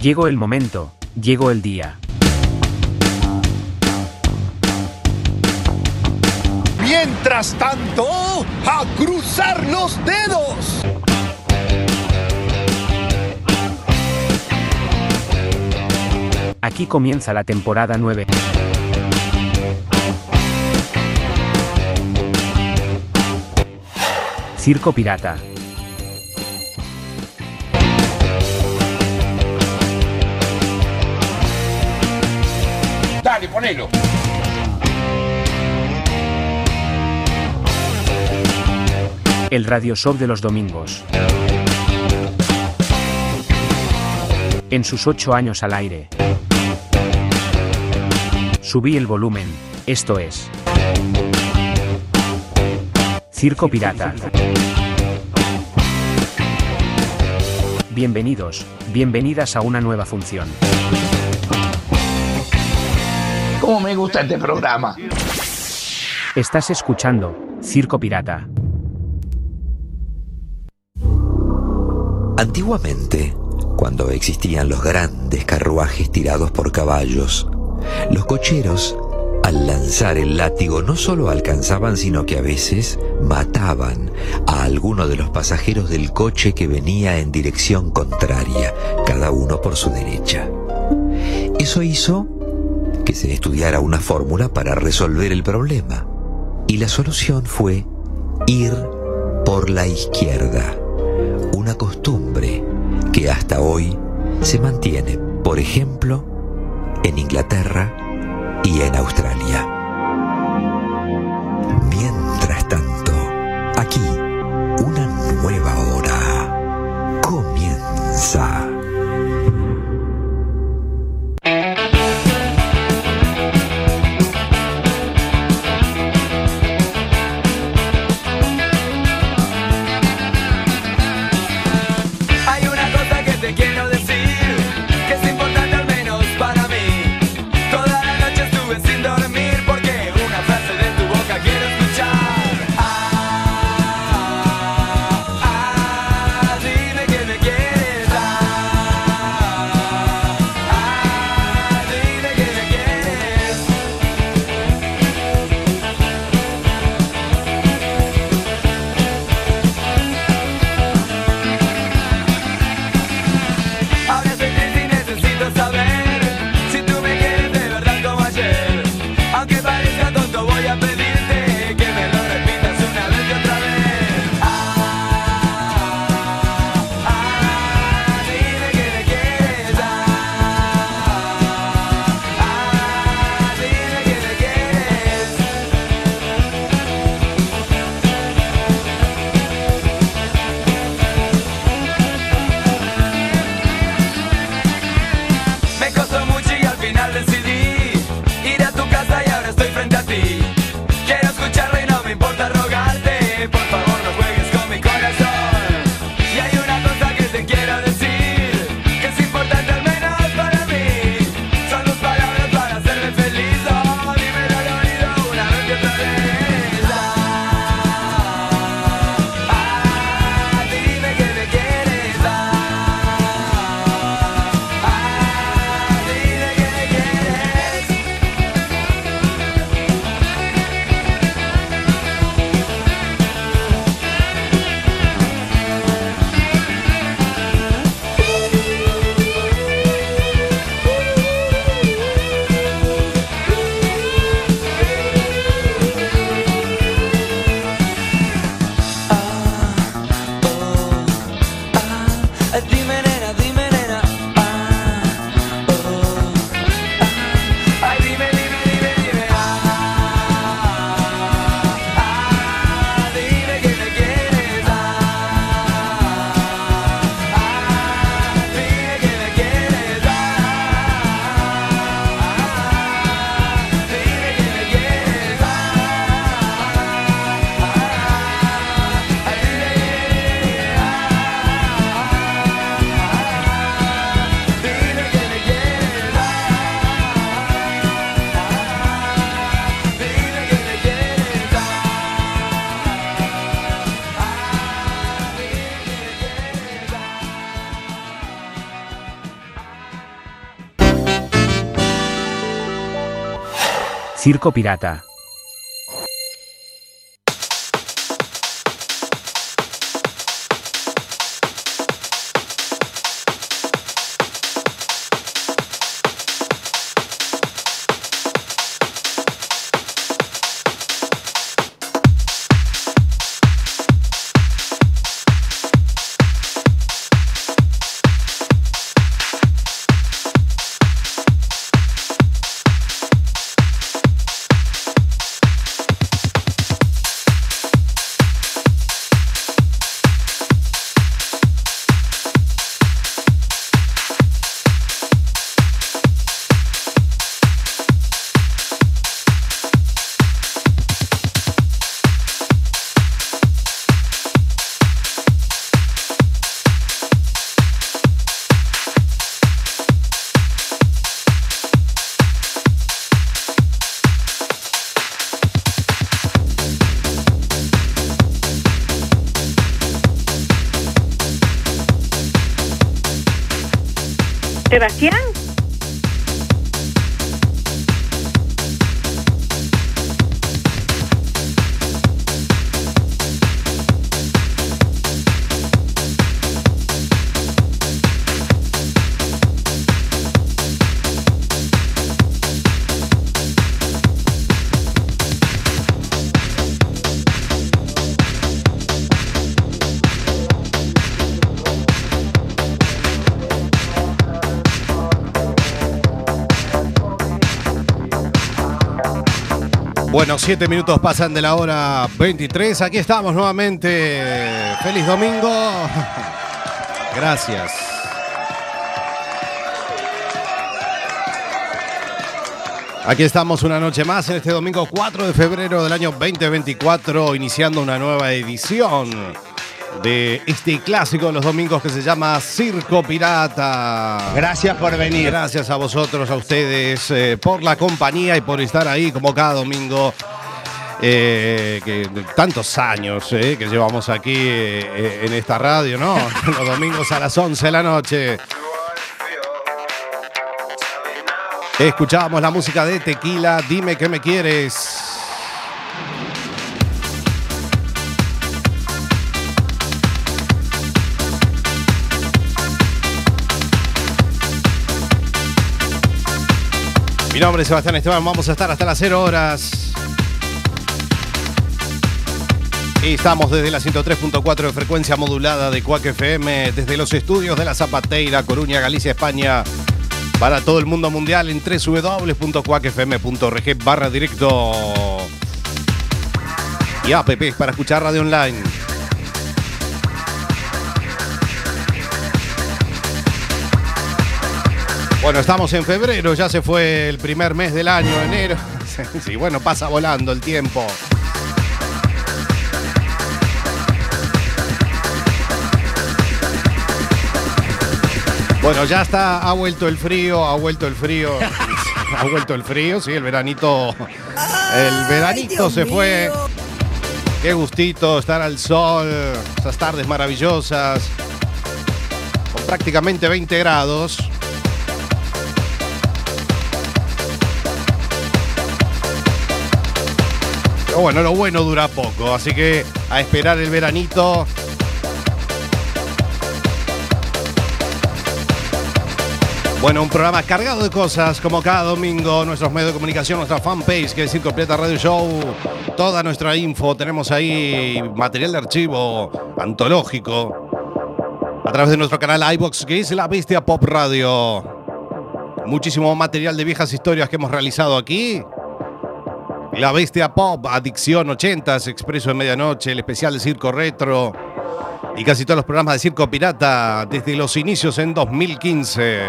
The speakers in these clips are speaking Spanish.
Llegó el momento, llegó el día. Mientras tanto, a cruzar los dedos. Aquí comienza la temporada 9. Circo Pirata. Dale, ponelo. El radio show de los domingos. En sus ocho años al aire. Subí el volumen, esto es. Circo Pirata. Bienvenidos, bienvenidas a una nueva función. ¿Cómo me gusta este programa? Estás escuchando Circo Pirata. Antiguamente, cuando existían los grandes carruajes tirados por caballos, los cocheros, al lanzar el látigo, no solo alcanzaban, sino que a veces mataban a alguno de los pasajeros del coche que venía en dirección contraria, cada uno por su derecha. Eso hizo que se estudiara una fórmula para resolver el problema, y la solución fue ir por la izquierda una costumbre que hasta hoy se mantiene, por ejemplo, en Inglaterra y en Australia. Mientras tanto, aquí, una nueva hora comienza. Circo Pirata. Bueno, siete minutos pasan de la hora 23. Aquí estamos nuevamente. Feliz domingo. Gracias. Aquí estamos una noche más en este domingo 4 de febrero del año 2024, iniciando una nueva edición de este clásico de los domingos que se llama Circo Pirata. Gracias por venir. Gracias a vosotros, a ustedes, eh, por la compañía y por estar ahí como cada domingo. eh, que tantos años eh, que llevamos aquí en esta radio, ¿no? Los domingos a las 11 de la noche. Escuchábamos la música de Tequila, dime que me quieres. Mi nombre es Sebastián Esteban, vamos a estar hasta las 0 horas. Estamos desde la 103.4 de frecuencia modulada de Cuac FM, desde los estudios de la Zapateira, Coruña, Galicia, España, para todo el mundo mundial en www.cuacfm.org barra directo. Y app para escuchar radio online. Bueno, estamos en febrero, ya se fue el primer mes del año, enero. Sí, bueno, pasa volando el tiempo. Bueno, ya está, ha vuelto el frío, ha vuelto el frío. ha vuelto el frío, sí, el veranito. El veranito se fue. Qué gustito estar al sol, esas tardes maravillosas. Con prácticamente 20 grados. Bueno, lo bueno dura poco, así que a esperar el veranito. Bueno, un programa cargado de cosas, como cada domingo, nuestros medios de comunicación, nuestra fanpage, que es Circo Pirata Radio Show, toda nuestra info, tenemos ahí material de archivo antológico, a través de nuestro canal iBox, que es La Bestia Pop Radio. Muchísimo material de viejas historias que hemos realizado aquí. La Bestia Pop, Adicción 80s, Expreso de Medianoche, el especial de Circo Retro y casi todos los programas de Circo Pirata desde los inicios en 2015.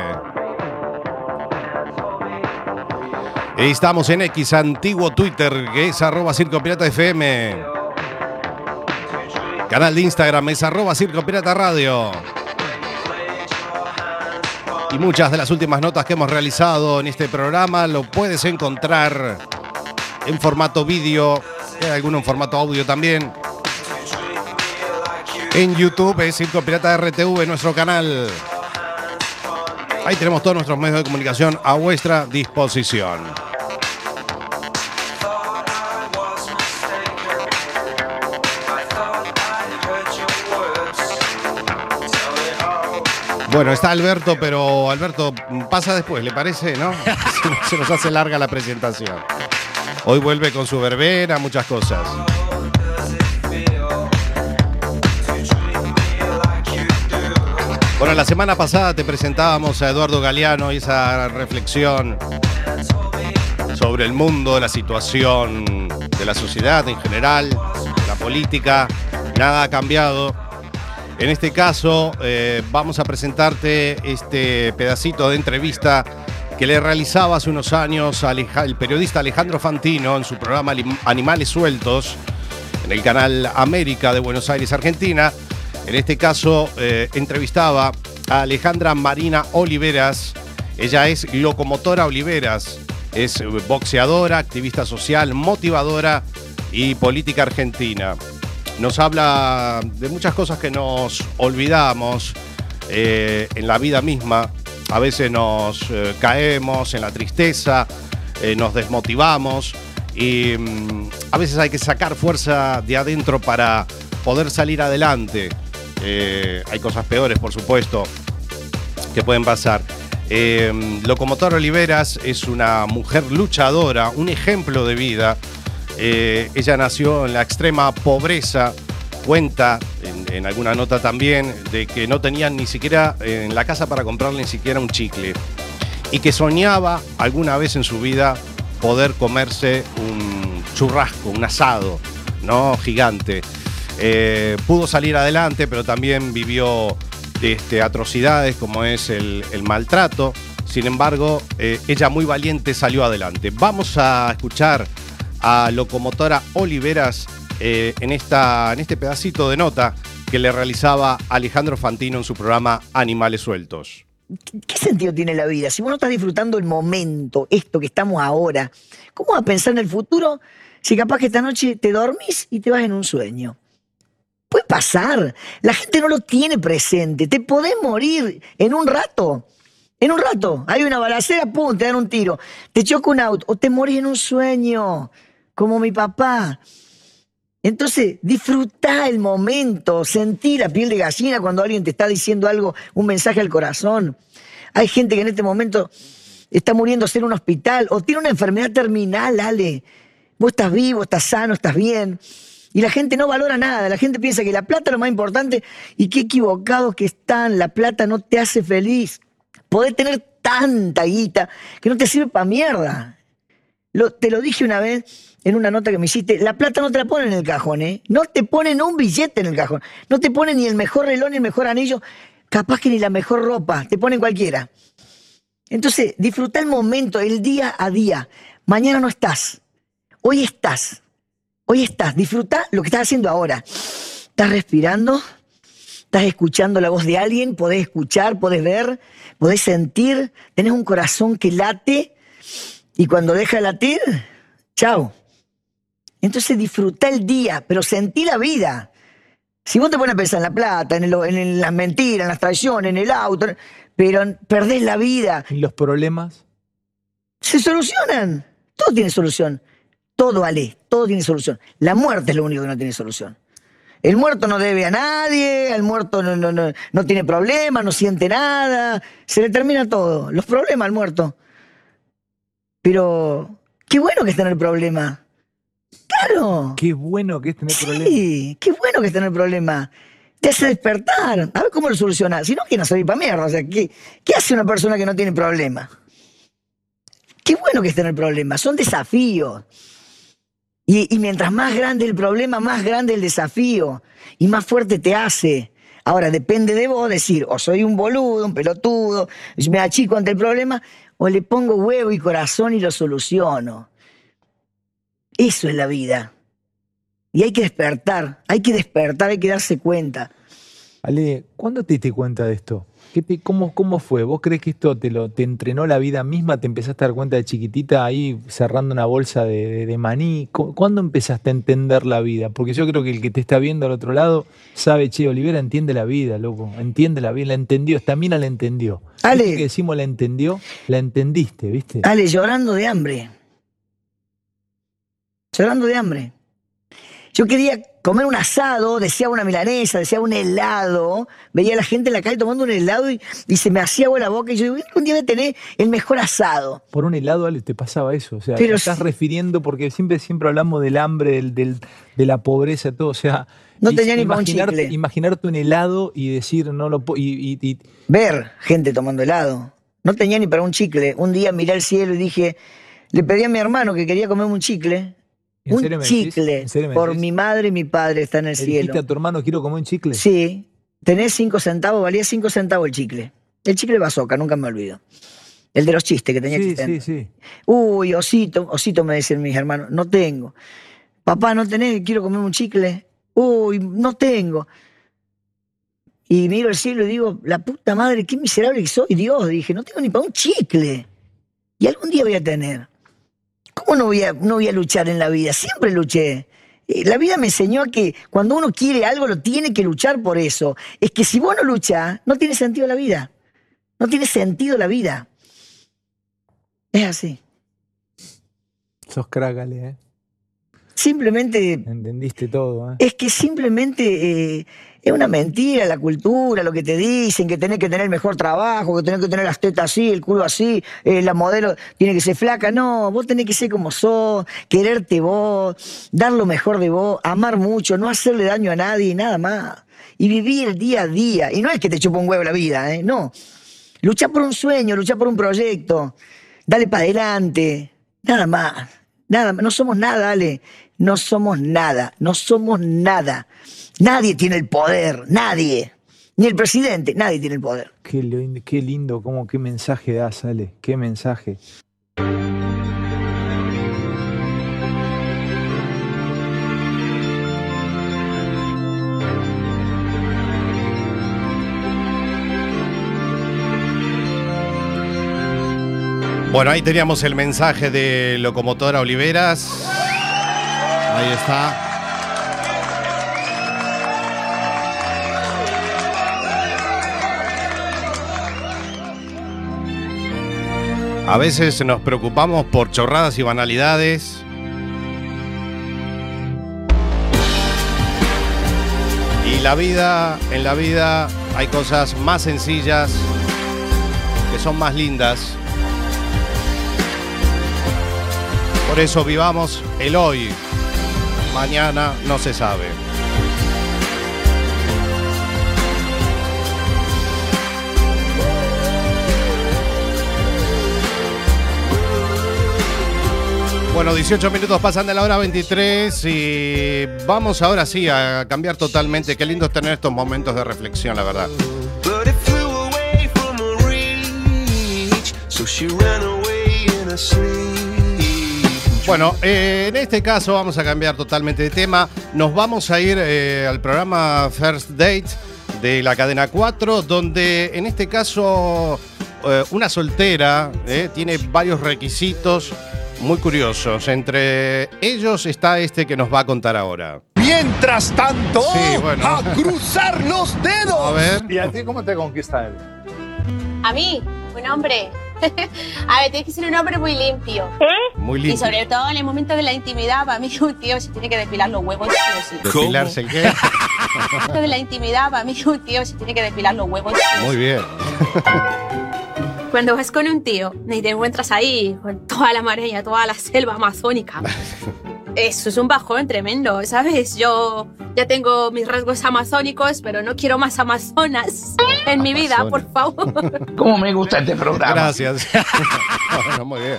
Estamos en X, antiguo Twitter, que es arroba Circo Pirata FM. Canal de Instagram es arroba Circo Pirata Radio. Y muchas de las últimas notas que hemos realizado en este programa lo puedes encontrar en formato vídeo, hay alguno en formato audio también. En YouTube es Circo Pirata RTV, nuestro canal. Ahí tenemos todos nuestros medios de comunicación a vuestra disposición. Bueno, está Alberto, pero Alberto pasa después, ¿le parece? ¿No? Se nos hace larga la presentación. Hoy vuelve con su verbena, muchas cosas. Bueno, la semana pasada te presentábamos a Eduardo Galeano y esa reflexión sobre el mundo, la situación de la sociedad en general, la política. Nada ha cambiado. En este caso, eh, vamos a presentarte este pedacito de entrevista que le realizaba hace unos años el periodista Alejandro Fantino en su programa Animales Sueltos, en el canal América de Buenos Aires, Argentina. En este caso, eh, entrevistaba a Alejandra Marina Oliveras. Ella es locomotora Oliveras. Es boxeadora, activista social, motivadora y política argentina. Nos habla de muchas cosas que nos olvidamos eh, en la vida misma. A veces nos eh, caemos en la tristeza, eh, nos desmotivamos y mm, a veces hay que sacar fuerza de adentro para poder salir adelante. Hay cosas peores, por supuesto, que pueden pasar. Locomotora Oliveras es una mujer luchadora, un ejemplo de vida. Eh, ella nació en la extrema pobreza, cuenta en, alguna nota también de que no tenían ni siquiera en la casa para comprarle ni siquiera un chicle y que soñaba alguna vez en su vida poder comerse un churrasco, un asado, ¿no? Gigante. Eh, pudo salir adelante, pero también vivió este, atrocidades como es el, el maltrato. Sin embargo, eh, ella muy valiente salió adelante. Vamos a escuchar a Locomotora Oliveras eh, en, esta, en este pedacito de nota que le realizaba Alejandro Fantino en su programa Animales Sueltos. ¿Qué sentido tiene la vida? Si vos no estás disfrutando el momento, esto que estamos ahora, ¿cómo vas a pensar en el futuro si capaz que esta noche te dormís y te vas en un sueño? Puede pasar. La gente no lo tiene presente. Te podés morir en un rato. En un rato. Hay una balacera, pum, te dan un tiro. Te choca un auto. O te morís en un sueño. Como mi papá. Entonces, disfrutá el momento, sentí la piel de gallina cuando alguien te está diciendo algo, un mensaje al corazón. Hay gente que en este momento está muriéndose en un hospital o tiene una enfermedad terminal, Ale. Vos estás vivo, estás sano, estás bien. Y la gente no valora nada, la gente piensa que la plata es lo más importante y qué equivocados que están, la plata no te hace feliz. Podés tener tanta guita que no te sirve para mierda. Lo- te lo dije una vez en una nota que me hiciste, la plata no te la ponen en el cajón, ¿eh? No te ponen un billete en el cajón. No te ponen ni el mejor reloj ni el mejor anillo, capaz que ni la mejor ropa, te ponen cualquiera. Entonces, disfruta el momento, el día a día. Mañana no estás. Hoy estás. Hoy estás. Disfruta lo que estás haciendo ahora. Estás respirando, estás escuchando la voz de alguien, podés escuchar, podés ver, podés sentir, tenés un corazón que late y cuando deja de latir, chao. Entonces disfruta el día, pero sentí la vida. Si vos te pones a pensar en la plata, en, el- en las mentiras, en las traiciones, en el auto, pero perdés la vida, ¿Y los problemas? se solucionan. Todo tiene solución. Todo, Ale, todo tiene solución. La muerte es lo único que no tiene solución. El muerto no debe a nadie, el muerto no, no, no, no tiene problemas, no siente nada, se le termina todo. Los problemas al muerto. Pero, qué bueno que es tener problemas. Claro. Qué bueno que es tener problemas. Sí, qué bueno que es tener problemas. Te hace despertar. A ver cómo lo soluciona. Si no, no salir para mierda. O sea, ¿qué, ¿qué hace una persona que no tiene problemas? Qué bueno que es tener problemas. Son desafíos. Y, y mientras más grande el problema, más grande el desafío. Y más fuerte te hace. Ahora, depende de vos decir, o soy un boludo, un pelotudo, me achico ante el problema, o le pongo huevo y corazón y lo soluciono. Eso es la vida. Y hay que despertar, hay que despertar, hay que darse cuenta. Ale, ¿cuándo te diste cuenta de esto? ¿Qué te- cómo, ¿Cómo fue? ¿Vos crees que esto te, lo, te entrenó la vida misma? ¿Te empezaste a dar cuenta de chiquitita ahí cerrando una bolsa de, de- de maní? ¿Cu- ¿Cuándo empezaste a entender la vida? Porque yo creo que el que te está viendo al otro lado sabe, che, Olivera entiende la vida, loco. Entiende la vida, la entendió. Esta mina la entendió. Ale. ¿Viste que decimos la entendió? La entendiste, ¿viste? Ale, llorando de hambre. Llorando de hambre. Yo quería comer un asado, deseaba una milanesa, deseaba un helado. Veía a la gente en la calle tomando un helado y, y se me hacía agua la boca. Y yo digo, un día voy a tener el mejor asado. Por un helado, Ale, te pasaba eso. O sea, Pero te estás refiriendo porque siempre, siempre hablamos del hambre, del, del- de la pobreza, todo. O sea, No tenía ni un chicle. Imaginarte un helado y decir, no lo puedo. Y, y- y- Ver gente tomando helado. No tenía ni para un chicle. Un día miré al cielo y dije, le pedí a mi hermano que quería comerme un chicle. ¿En Un serio me decís? chicle. ¿En serio me Por mi madre y mi padre está en el ¿Le dijiste cielo. a tu hermano quiero comer un chicle? Sí, tenés cinco centavos, valía cinco centavos el chicle. El chicle bazooka, nunca me olvido. El de los chistes que tenía sí, chiste sí, sí. Uy, osito, osito me decían mis hermanos, no tengo. Papá, no tenés, quiero comer un chicle. Uy, no tengo. Y miro el cielo y digo, la puta madre, qué miserable que soy, Dios. Dije, no tengo ni para un chicle. Y algún día voy a tener. ¿Cómo no voy a, no voy a luchar en la vida? Siempre luché. Eh, La vida me enseñó a que cuando uno quiere algo, lo tiene que luchar por eso. Es que si vos no luchás, no tiene sentido la vida. No tiene sentido la vida. Es así. Sos crack, Ale, ¿eh? Simplemente Entendiste todo, ¿eh? Es que simplemente eh, es una mentira la cultura, lo que te dicen, que tenés que tener mejor trabajo, que tenés que tener las tetas así, el culo así, eh, la modelo tiene que ser flaca. No, vos tenés que ser como sos, quererte vos, dar lo mejor de vos, amar mucho, no hacerle daño a nadie nada más. Y vivir el día a día. Y no es que te chupa un huevo la vida, ¿eh? No. Luchá por un sueño, luchá por un proyecto, dale para adelante, nada más. Nada, más. no somos nada, Ale. No somos nada, no somos nada. Nadie tiene el poder, nadie. Ni el presidente, nadie tiene el poder. Qué, lindo, qué lindo, cómo, qué mensaje das, Ale. Qué mensaje. Bueno, ahí teníamos el mensaje de Locomotora Oliveras. Ahí está. A veces nos preocupamos por chorradas y banalidades. Y la vida, en la vida hay cosas más sencillas que son más lindas. Por eso vivamos el hoy. Mañana no se sabe. Bueno, 18 minutos pasan de la hora 23 y vamos ahora sí a cambiar totalmente. Qué lindo es tener estos momentos de reflexión, la verdad. Bueno, eh, en este caso vamos a cambiar totalmente de tema. Nos vamos a ir eh, al programa First Date de la cadena 4, donde en este caso eh, una soltera eh, tiene varios requisitos muy curiosos. Entre ellos está este que nos va a contar ahora. Mientras tanto, Sí, bueno. a cruzar los dedos. A ver. ¿Y a ti cómo te conquista él? A mí, un hombre. A ver, tiene que ser un hombre muy limpio. Muy Y lindo. sobre todo en el momento de la intimidad, para mí un tío se tiene que depilar los huevos sí sí. Depilarse el qué. En el momento de la intimidad, para mí un tío se tiene que depilar los huevos Muy bien. Cuando vas con un tío y te encuentras ahí con toda la marea, toda la selva amazónica, eso es un bajón tremendo, ¿sabes? Yo ya tengo mis rasgos amazónicos, pero no quiero más amazonas en mi vida, por favor. ¿Cómo me gusta este programa? Gracias. Bueno, muy bien.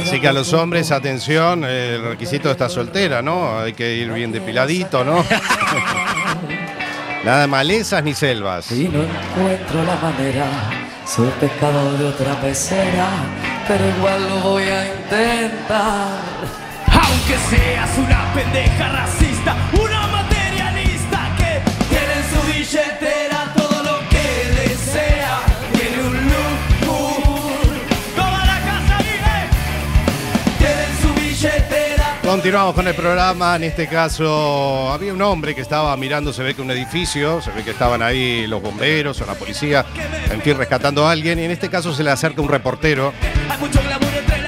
Así que a los hombres, atención, el requisito está soltera, ¿no? Hay que ir bien depiladito, ¿no? Nada de malezas ni selvas. Y no encuentro la manera, soy pescado de otra pecera, pero igual lo voy a intentar. Aunque seas una pendeja racista, una Continuamos con el programa. En este caso, había un hombre que estaba mirando, se ve que un edificio, se ve que estaban ahí los bomberos o la policía, en fin, rescatando a alguien. Y en este caso se le acerca un reportero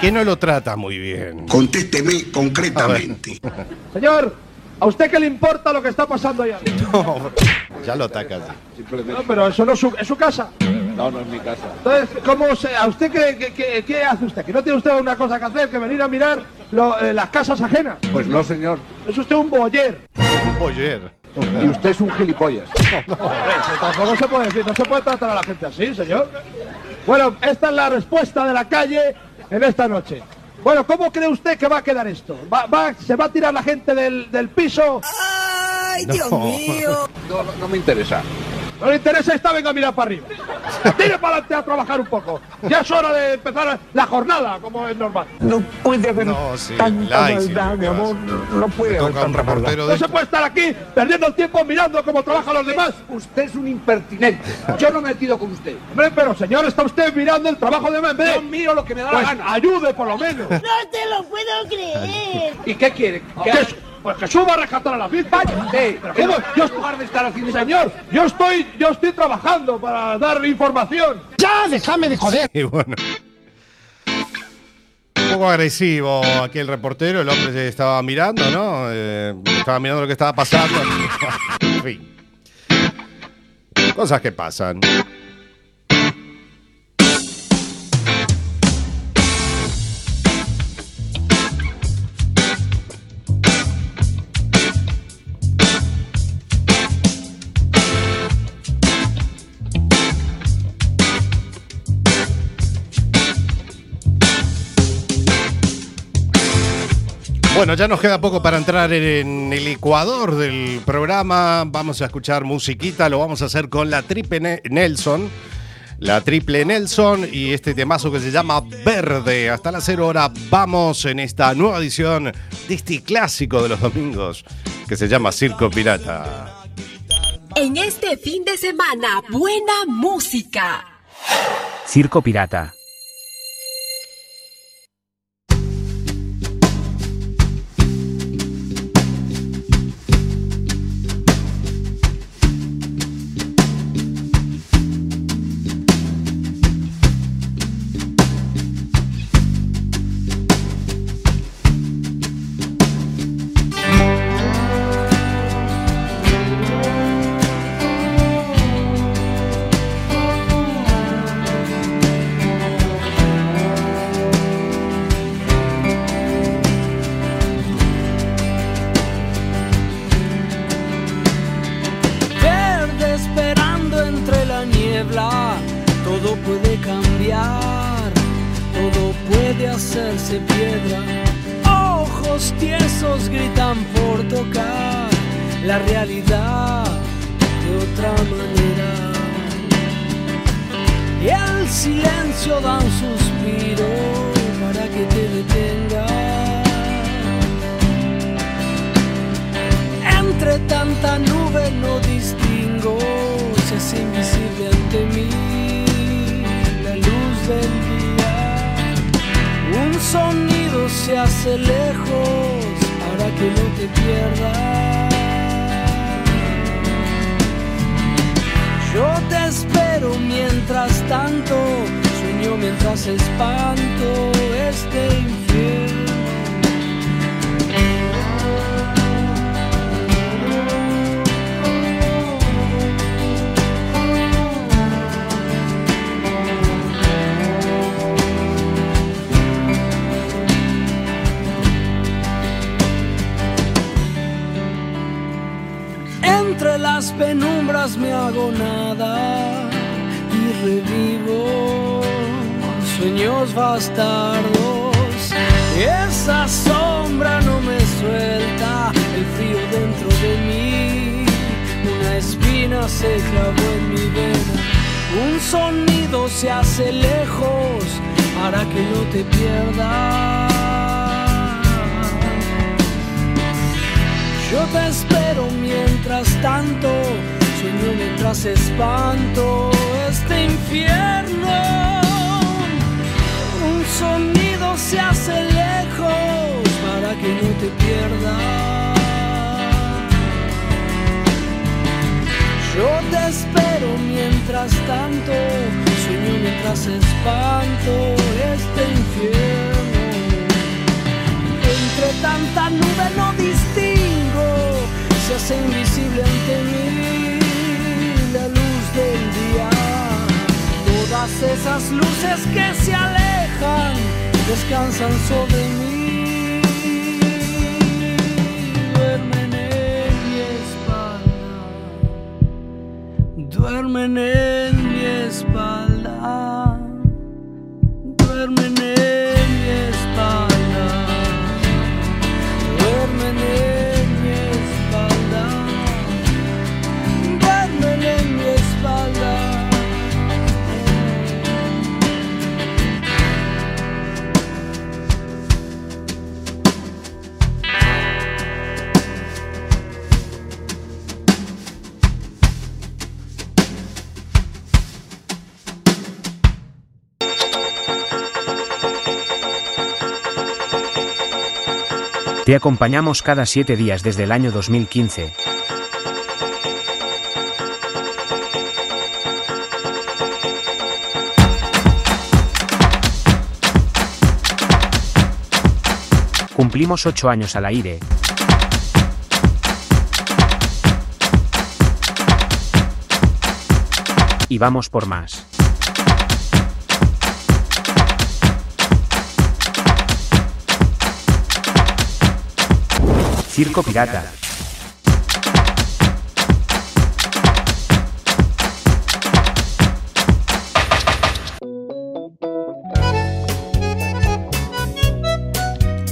qué no lo trata muy bien? Contésteme concretamente. Señor, ¿a usted qué le importa lo que está pasando allá? No, ya lo atacas. No, pero eso no es su, es su casa. No, no es mi casa. Entonces, ¿cómo se, ¿a usted qué, qué- qué- qué hace usted? ¿Que no tiene usted una cosa que hacer que venir a mirar lo- eh, las casas ajenas? Pues no, señor. Es usted un boyer. Boyer. Y usted es un gilipollas. ¿Cómo se puede decir? No se puede tratar a la gente así, señor. Bueno, esta es la respuesta de la calle en esta noche. Bueno, ¿cómo cree usted que va a quedar esto? ¿Va, va- se va a tirar la gente del, del piso? ¡Ay, Dios mío! No, no, no me interesa. No le interesa esta, venga a mirar para arriba. Tire para adelante a trabajar un poco. Ya es hora de empezar la jornada, como es normal. No puede haber No, sí, tanta sí, maldad, mi amor. No puede haber tanta maldad. No se puede estar aquí perdiendo el tiempo mirando cómo trabajan los demás. Usted es un impertinente. Yo no me he metido con usted. Hombre, pero señor, está usted mirando el trabajo de Membe. Yo miro lo que me da Pues la gana. ayude por lo menos. No te lo puedo creer. ¿Y qué quiere? ¿Qué es? Pues que suba a rescatar a la víctima. Váyase. Pero ¿cómo? Yo de estar haciendo señor, yo estoy, yo estoy trabajando para dar información. ¡Ya, déjame de joder! Y bueno. Un poco agresivo aquí el reportero, el hombre se estaba mirando, ¿no? Eh, estaba mirando lo que estaba pasando. en fin. Cosas que pasan. Bueno, ya nos queda poco para entrar en el ecuador del programa. Vamos a escuchar musiquita, lo vamos a hacer con la Triple Ne- Nelson. La Triple Nelson y este temazo que se llama Verde. Hasta las 0 hora vamos en esta nueva edición de este clásico de los domingos que se llama Circo Pirata. En este fin de semana, buena música. Circo Pirata. Silencio da un suspiro para que te detenga. Entre tanta nube no distingo, se hace invisible ante mí la luz del día. Un sonido se hace lejos para que no te pierdas. Yo te espero mientras tanto, sueño mientras espanto este infierno. Entre las penumbras me hago nada y revivo sueños bastardos. Esa sombra no me suelta, el frío dentro de mí. Una espina se clavó en mi vena, un sonido se hace lejos para que no te pierdas. Yo te espero mientras tanto, sueño mientras espanto este infierno. Sonido se hace lejos para que no te pierdas. Yo te espero mientras tanto, sueño mientras espanto este infierno. entre tanta nube no distingo, se hace invisible ante mí la luz del día. Todas esas luces que se alejan descansan sobre mí, duermen en mi espalda, duermen en mi espalda, Te acompañamos cada siete días desde el año 2015. Cumplimos ocho años al aire. Y vamos por más. Circo Pirata.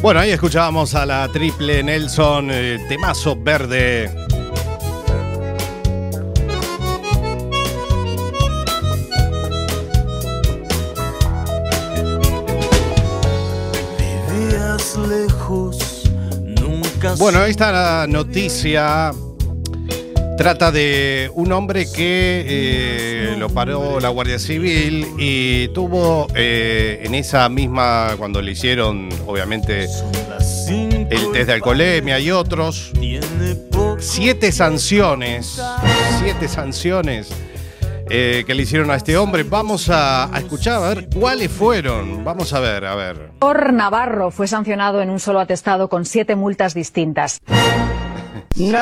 Bueno, ahí escuchábamos a la triple Nelson, eh, temazo verde. Bueno, esta noticia. Trata de un hombre que eh, lo paró la Guardia Civil y tuvo eh, en esa misma, cuando le hicieron obviamente el test de alcoholemia y otros, siete sanciones, siete sanciones eh, que le hicieron a este hombre. Vamos a, a escuchar a ver cuáles fueron. Vamos a ver, a ver. Por Navarro fue sancionado en un solo atestado con siete multas distintas. ¡No!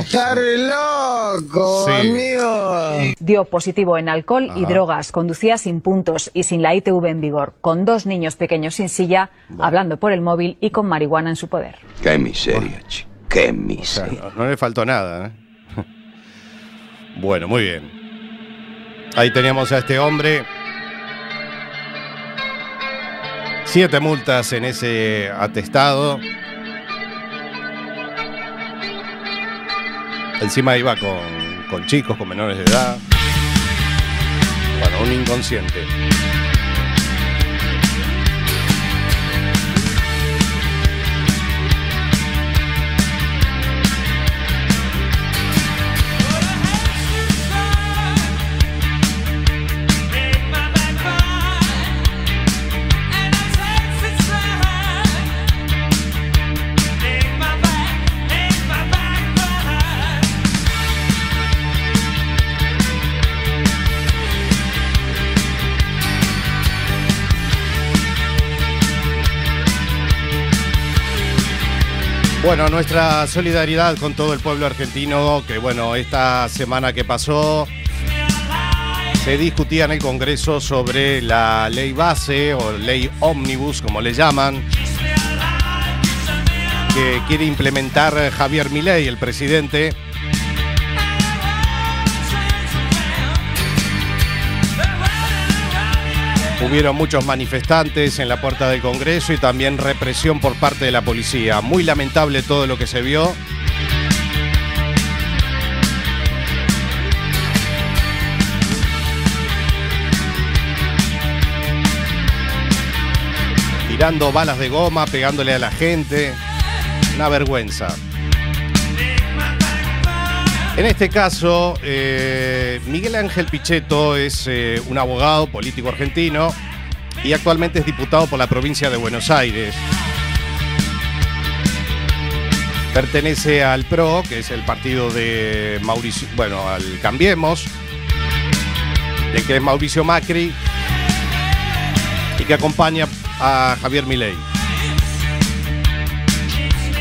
¡Está re loco, Sí. amigo! Dio positivo en alcohol y drogas, conducía sin puntos y sin la ITV en vigor, con dos niños pequeños sin silla, hablando por el móvil y con marihuana en su poder. Qué miseria, chico. Qué miseria. no, no le faltó nada. ¿eh? Bueno, muy bien. Ahí teníamos a este hombre. Siete multas en ese atestado. Encima iba con, con chicos, con menores de edad. Bueno, un inconsciente. Bueno, nuestra solidaridad con todo el pueblo argentino, que bueno, esta semana que pasó se discutía en el Congreso sobre la ley base o ley ómnibus, como le llaman, que quiere implementar Javier Milei, el presidente. Hubieron muchos manifestantes en la puerta del Congreso y también represión por parte de la policía. Muy lamentable todo lo que se vio. Tirando balas de goma, pegándole a la gente. Una vergüenza. En este caso, eh, Miguel Ángel Pichetto es eh, un abogado político argentino y actualmente es diputado por la provincia de Buenos Aires. Pertenece al PRO, que es el partido de Mauricio, bueno, al Cambiemos, de que es Mauricio Macri y que acompaña a Javier Milei.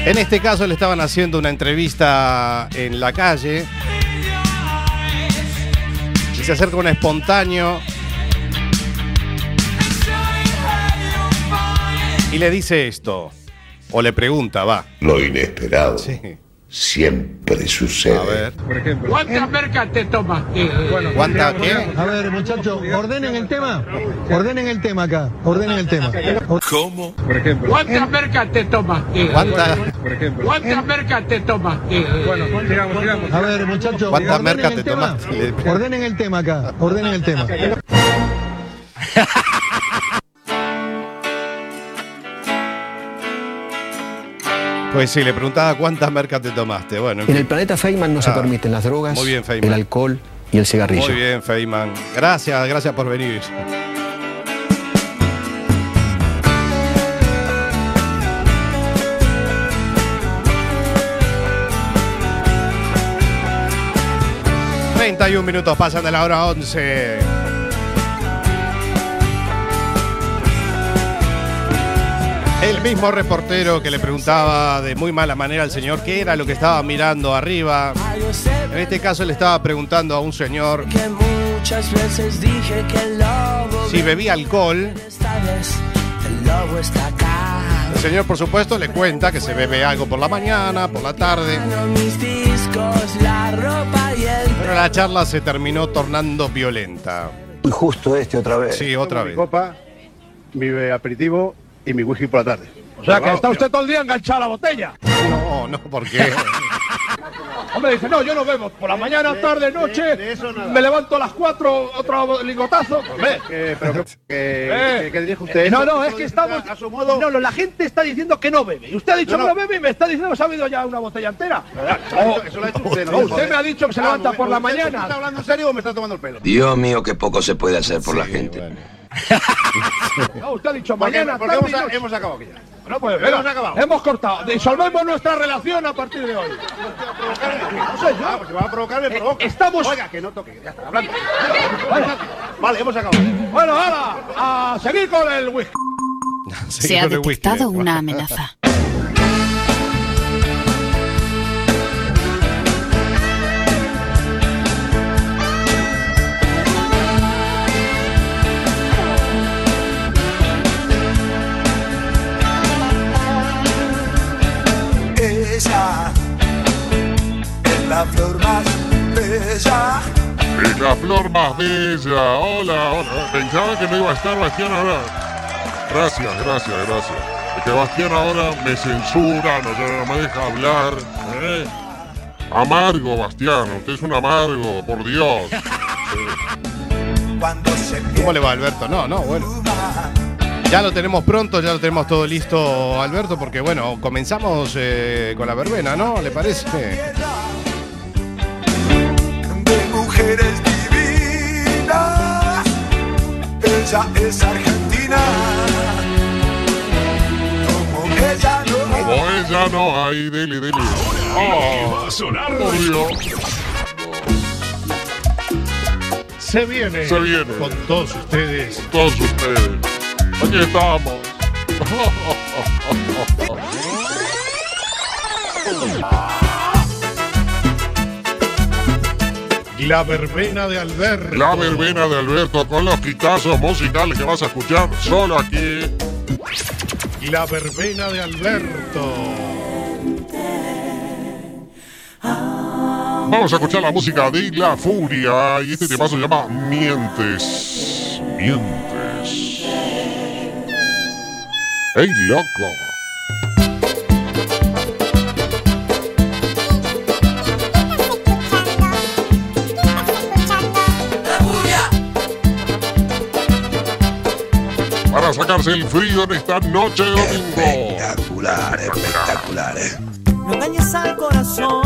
En este caso le estaban haciendo una entrevista en la calle. Y se acerca un espontáneo. Y le dice esto. O le pregunta, va. Lo inesperado Sí. Siempre sucede. A ver. Por ejemplo. ¿Cuántas mercas te tomas? Eh, Bueno, ¿Cuánta qué? A ver, muchachos, ordenen el tema. Ordenen el tema acá. Ordenen el tema. ¿Cómo? Por ejemplo. ¿Cuántas mercas te tomas? Eh, ¿Cuánta? Por ejemplo. ¿Cuántas mercas te tomas? Eh, Bueno, sigamos, sigamos. A ver, muchachos, ¿Cuántas ordenen mercas el te tema. tomaste? Ordenen el tema acá. Ordenen el tema. Pues sí, le preguntaba cuántas mercas te tomaste. Bueno, en En fin. el planeta Feynman no se Ah, permiten las drogas, muy bien, Feynman. el alcohol y el cigarrillo. Muy bien, Feynman. Gracias, gracias por venir. ...31 minutos pasan de la hora 11. El mismo reportero que le preguntaba de muy mala manera al señor qué era lo que estaba mirando arriba. En este caso le estaba preguntando a un señor si bebía alcohol. el señor, por supuesto, le cuenta que se bebe algo por la mañana, por la tarde. Pero la charla se terminó tornando violenta. Y justo este otra vez. Sí, otra mi vez. copa, mi aperitivo y mi whisky por la tarde. O sea, que está usted todo el día enganchado a la botella. No, no, ¿por qué? Hombre, dice, no, yo no bebo. Por la mañana, tarde, noche, me levanto a las 4, otro ligotazo. Hombre, pero eh, ¿qué dijo usted? No, no, es que estamos... No, no, la gente está diciendo que no bebe. Y usted ha dicho que no bebe y me está diciendo que se ha bebido ya una botella entera. Eso lo ha dicho usted, No, usted me ha dicho que se levanta por la mañana. ¿Está hablando en serio o me está tomando el pelo? Dios mío, qué poco se puede hacer por la gente. No, usted ha dicho Porque- mañana, porque hemos, acabado aquí ya. No, pues, Hemos venga, acabado. Hemos cortado. Disolvemos nuestra relación a partir de hoy. No sé yo. Ah, pues si va a provocar, me provoca. estamos- Oiga, que no toque. Ya está, hablando. Vale, hemos acabado. Bueno, ahora, a seguir con el whisky. Se ha detectado una amenaza. Ella es la flor más bella. Es la flor más bella. Hola, hola. Pensaba que no iba a estar Bastián ahora. Gracias, gracias, gracias. Es que Bastián ahora me censura, no, no me deja hablar. ¿eh? Amargo, Bastián. Usted es un amargo, por Dios. ¿Cómo le va, Alberto? No, no, bueno. Ya lo tenemos pronto, ya lo tenemos todo listo, Alberto, porque bueno, comenzamos eh, con la verbena, ¿no? ¿Le parece? de mujeres divinas. Ella es argentina. Como ella no Como ella no hay, dele, dele. Oh. Se viene. Se viene. Con todos ustedes. Todos ustedes. Aquí estamos. La verbena de Alberto. La verbena de Alberto con los quitazos musicales que vas a escuchar solo aquí. La verbena de Alberto. Vamos a escuchar la música de La Furia y este temazo se llama Mientes. Mientes. ¡Ey, loco! Para sacarse el frío en esta noche de domingo. Espectacular, espectacular. eh. No engañes al corazón,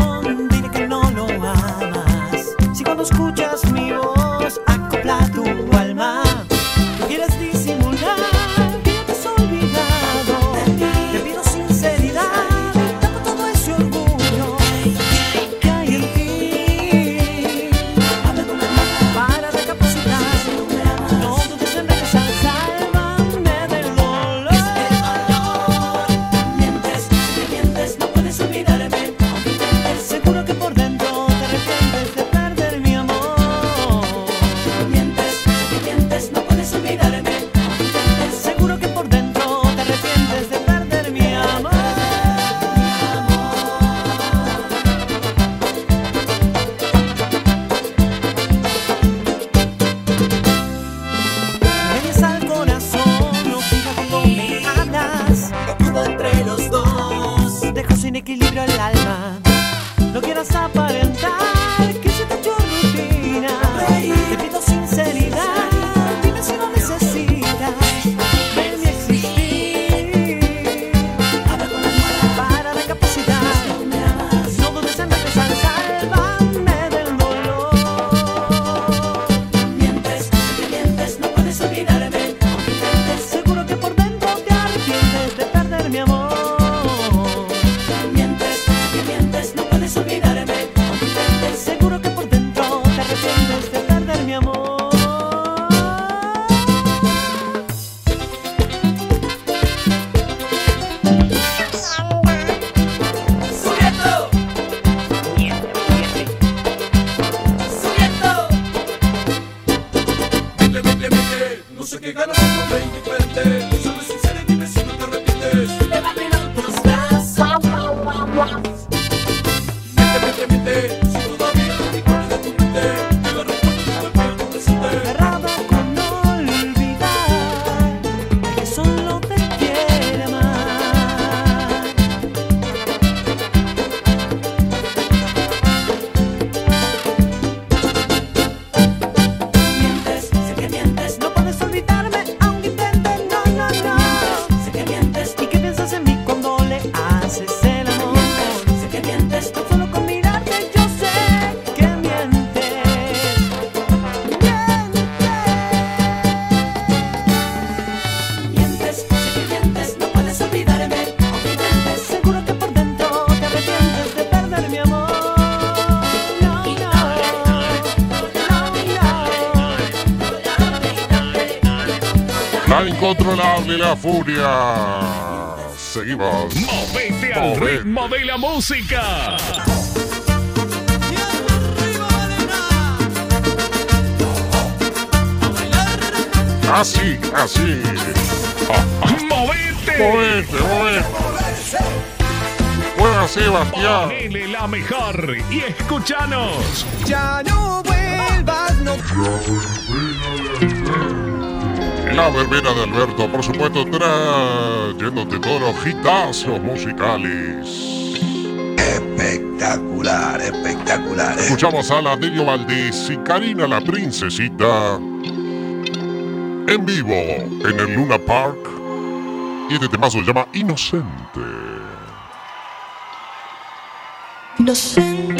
furia. Seguimos. Movete al Movete. ritmo de la música. Así, así. ¡Movete! ¡Movete, movete! Bueno, Sebastián. Ponele la mejor y escúchanos. Ya no vuelvas, no la verbena de Alberto, por supuesto, trayéndote todos los hitazos musicales. Espectacular, espectacular. Eh. Escuchamos a Latinio Valdés y Karina la Princesita en vivo en el Luna Park. Y este temazo se llama Inocente. Inocente.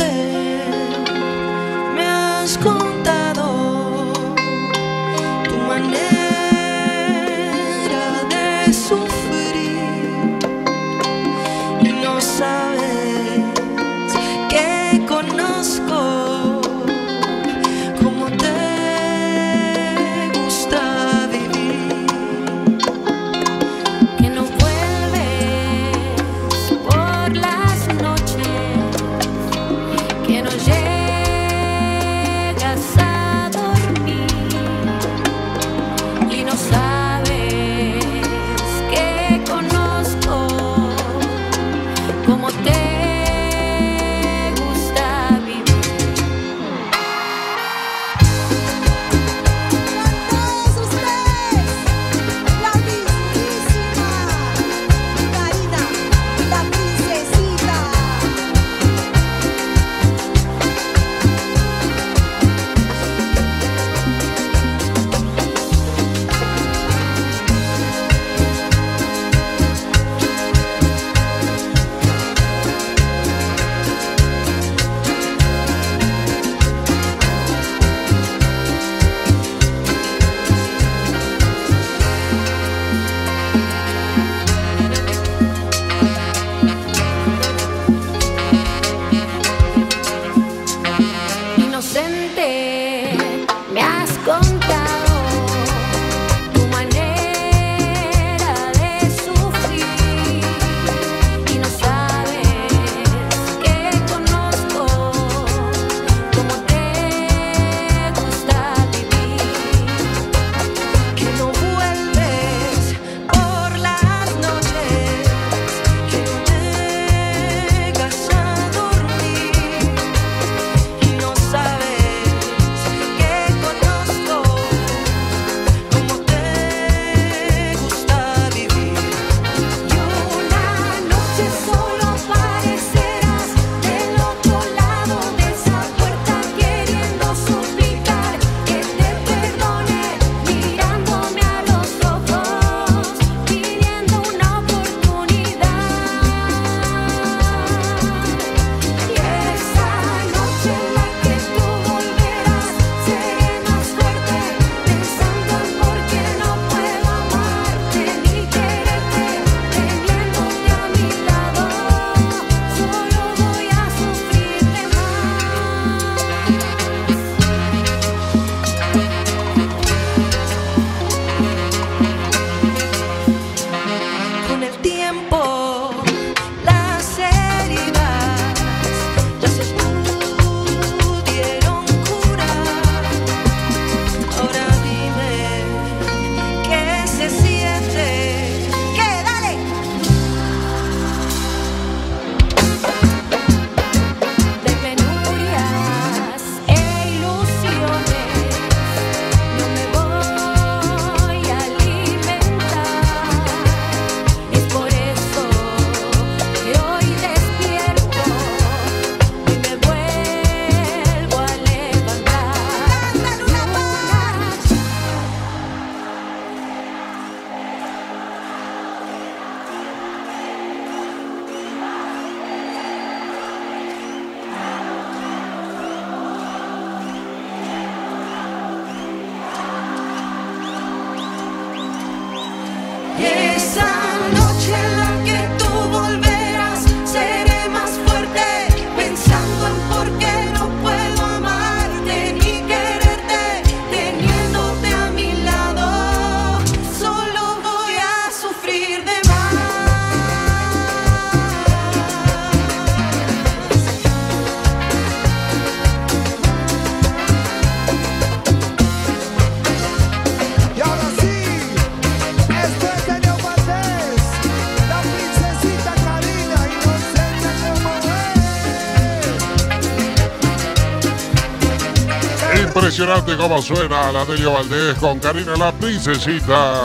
Impresionante cómo suena la Delio Valdés con Karina la princesita.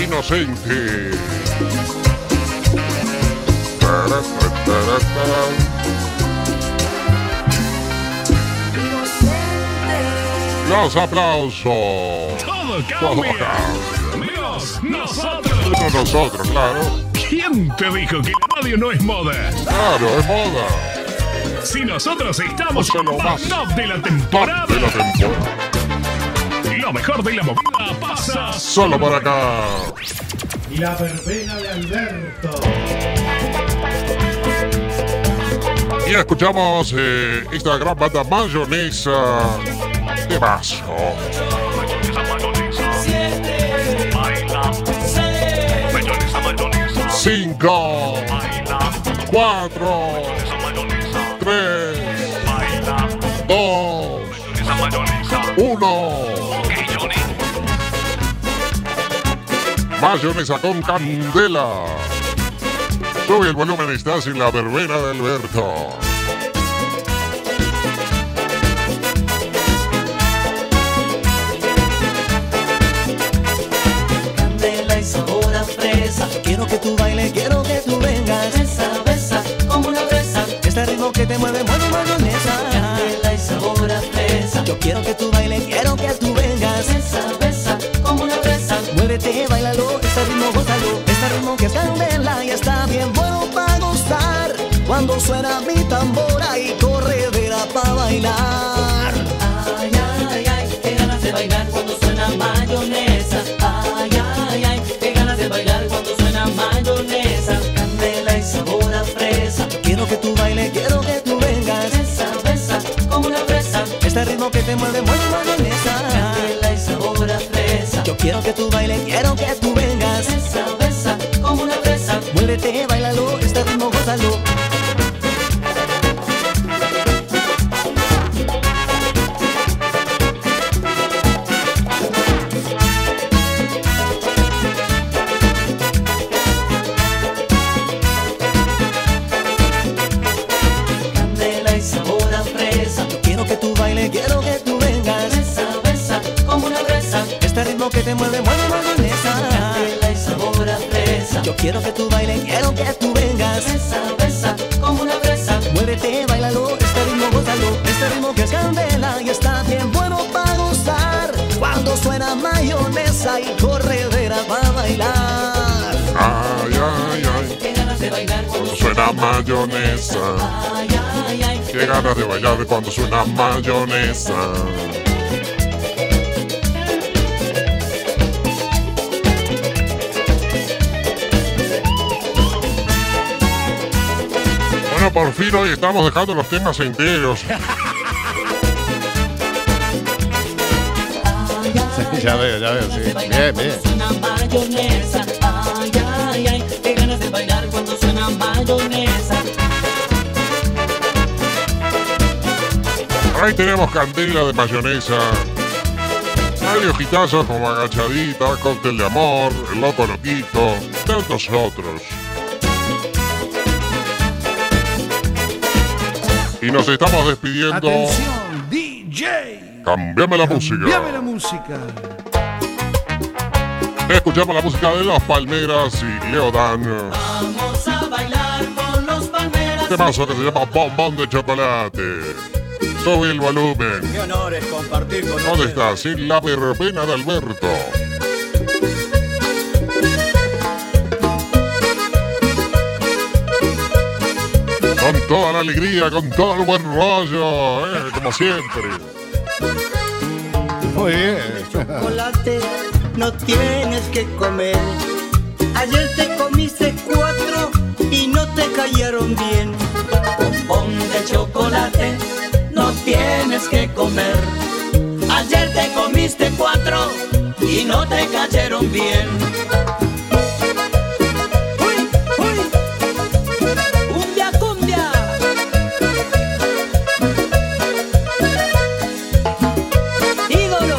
Inocente. Los aplausos. Todo cambia. Menos nosotros. Menos nosotros, claro. ¿Quién te dijo que la radio no es moda? Claro, es moda. Si nosotros estamos sea, lo más. top de la temporada, De la temporada. lo mejor de la movida pasa Solo por acá. Y la verbena de Alberto. Y escuchamos eh, esta gran banda mayonesa de vaso. Cinco, cuatro, dos, uno. Mayonesa con candela. Sube el volumen, estás en la verbena de Alberto. candela y sabor a fresa. Quiero que tú bailes, quiero que tú vengas. Yo quiero que tú bailes, quiero que tú vengas. Besa, besa, como una fresa. Muévete, bailalo, este ritmo gózalo. Este ritmo que es candela y está bien bueno para gozar. Cuando suena mi tambora y corredera para bailar. Ay, ay, ay, qué ganas de bailar cuando suena mayonesa. Ay, ay, ay, qué ganas de bailar cuando suena mayonesa. Candela y sabor a fresa. Quiero que tú bailes, quiero que tú bailes, quiero que mayonesa. Ay, ay, ay. Qué ganas de bailar cuando suena mayonesa. Bueno, por fin hoy estamos dejando los temas enteros. ya veo, ya veo, sí. Bien, bien. Suena mayonesa, ay, ay, ay, qué ganas de bailar cuando suena mayonesa. Ahí tenemos candela de mayonesa. Hay hojitazos como agachadita, cóctel de amor, el loco loquito, tantos otros. Y nos estamos despidiendo. Atención, DJ. Cambiame la música. Cambiame la música. Escuchamos la música de Las Palmeras y Leodan. Vamos a bailar con los palmeras. Un temazo que se llama Bombón de Chocolate. Sube el volumen. Qué honor es compartir con ¿Dónde está? Sin la verbena de Alberto. Con toda la alegría, con todo el buen rollo, eh, como siempre. Muy bien. chocolate no tienes que comer. Ayer te comiste cuatro y no te cayeron bien. Bombón de chocolate, tienes que comer. Ayer te comiste cuatro y no te cayeron bien. Cumbia, cumbia. Ídolo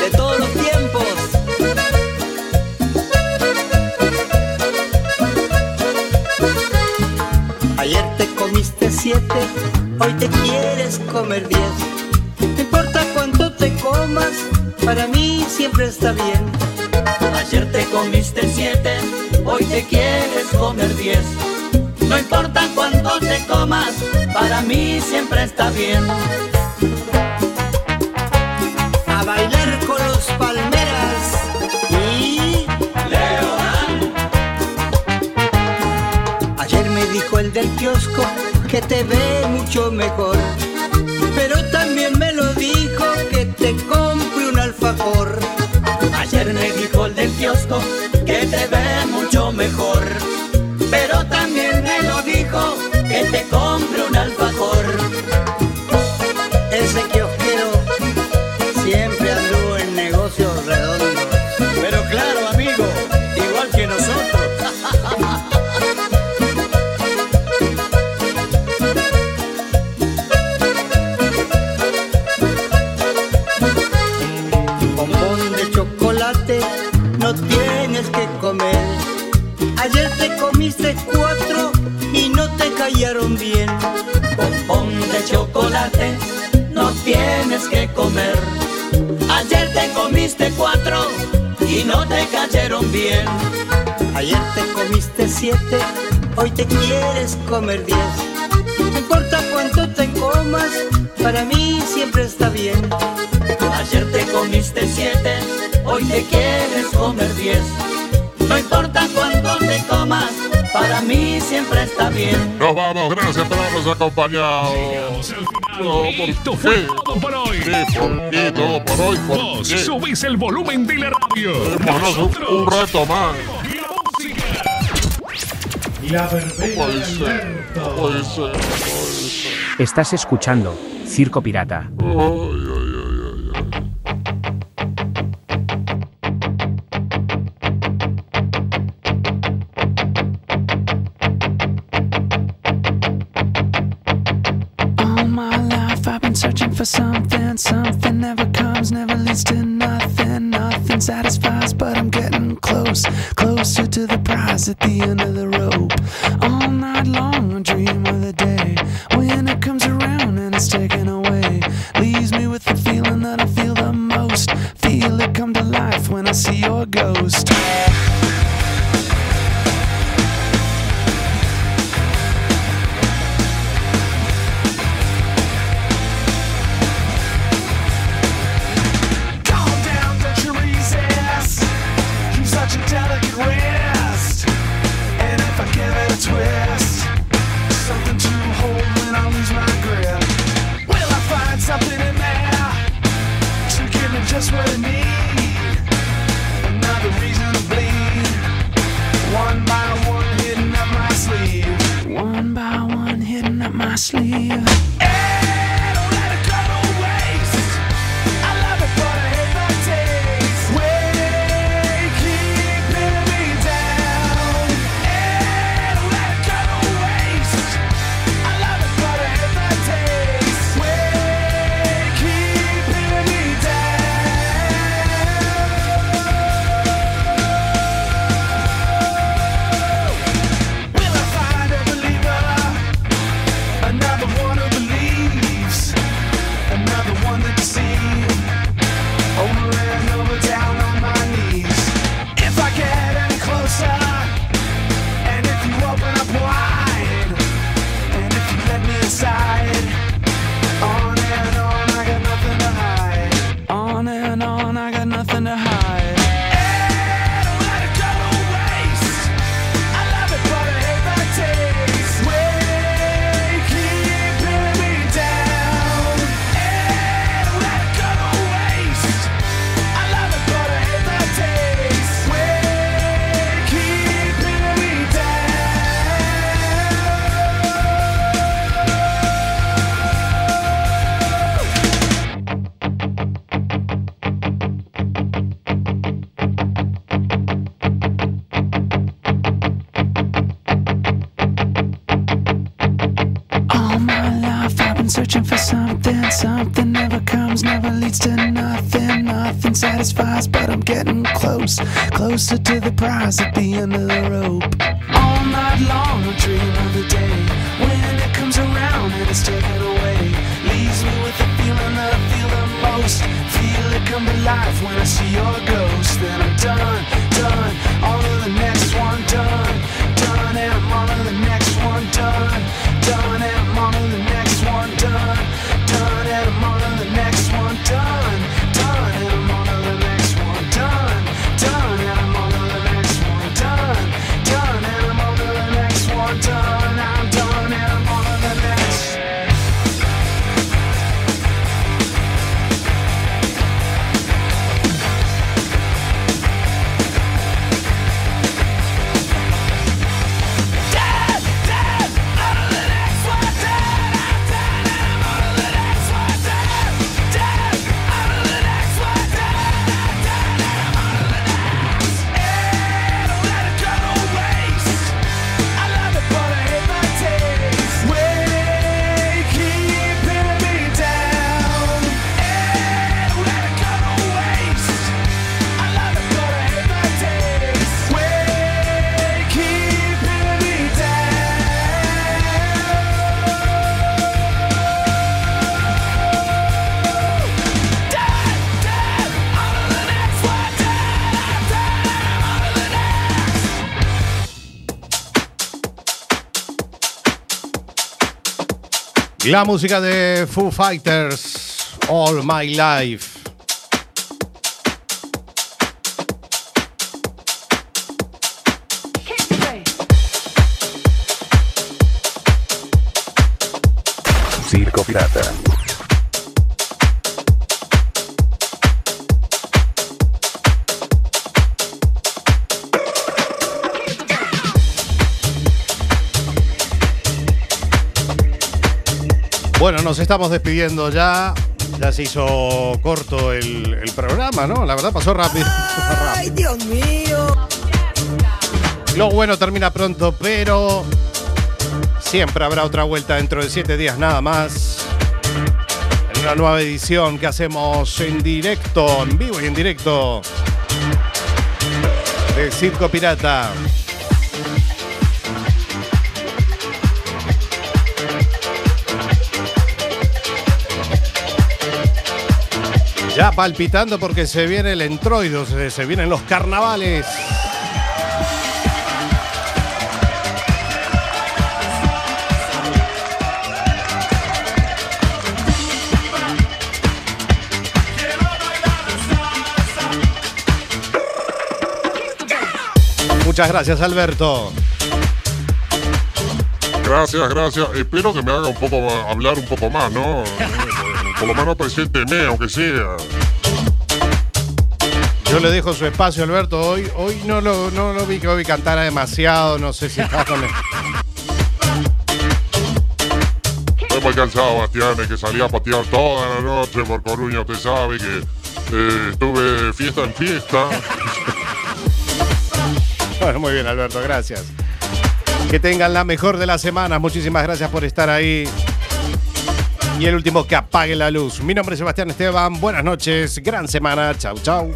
de todos los tiempos. Ayer te comiste siete, hoy te quieres comer diez. está bien. Ayer te comiste siete, hoy te quieres comer diez. No importa cuánto te comas, para mí siempre está bien. A bailar con los palmeras y Leonan. Ayer me dijo el del kiosco que te ve mucho mejor. ス hoy te quieres comer diez. No importa cuánto te comas, para mí siempre está bien. Ayer te comiste siete, hoy te quieres comer diez. No importa cuánto te comas, para mí siempre está bien. Nos vamos, gracias por habernos acompañado. Por Esto todo por hoy. Sí, todo por hoy. Subís el volumen de la radio. Nosotros, un reto más. Estás escuchando Circo Pirata. La música de Foo Fighters, All My Life. Circo Pirata. Bueno, nos estamos despidiendo ya. Ya se hizo corto el, el programa, ¿no? La verdad pasó rápido. Ay, Dios mío. Lo bueno termina pronto, pero siempre habrá otra vuelta dentro de siete días nada más. En una nueva edición que hacemos en directo, en vivo y en directo. De Circo Pirata. Ya palpitando porque se viene el entroido, se, se vienen los carnavales. Muchas gracias, Alberto. Gracias, gracias. Espero que me haga un poco hablar un poco más, ¿no? Por lo menos presénteme, aunque sea. Yo le dejo su espacio, Alberto. Hoy, hoy no, lo, no lo vi que hoy cantara demasiado. No sé si estaba con el- Estoy muy cansado, Bastián, que salía a patear toda la noche por Coruña. Usted sabe que eh, estuve fiesta en fiesta. Bueno, muy bien, Alberto, gracias. Que tengan la mejor de las semanas. Muchísimas gracias por estar ahí. Y el último, que apague la luz. Mi nombre es Sebastián Esteban. Buenas noches. Gran semana. Chau, chau.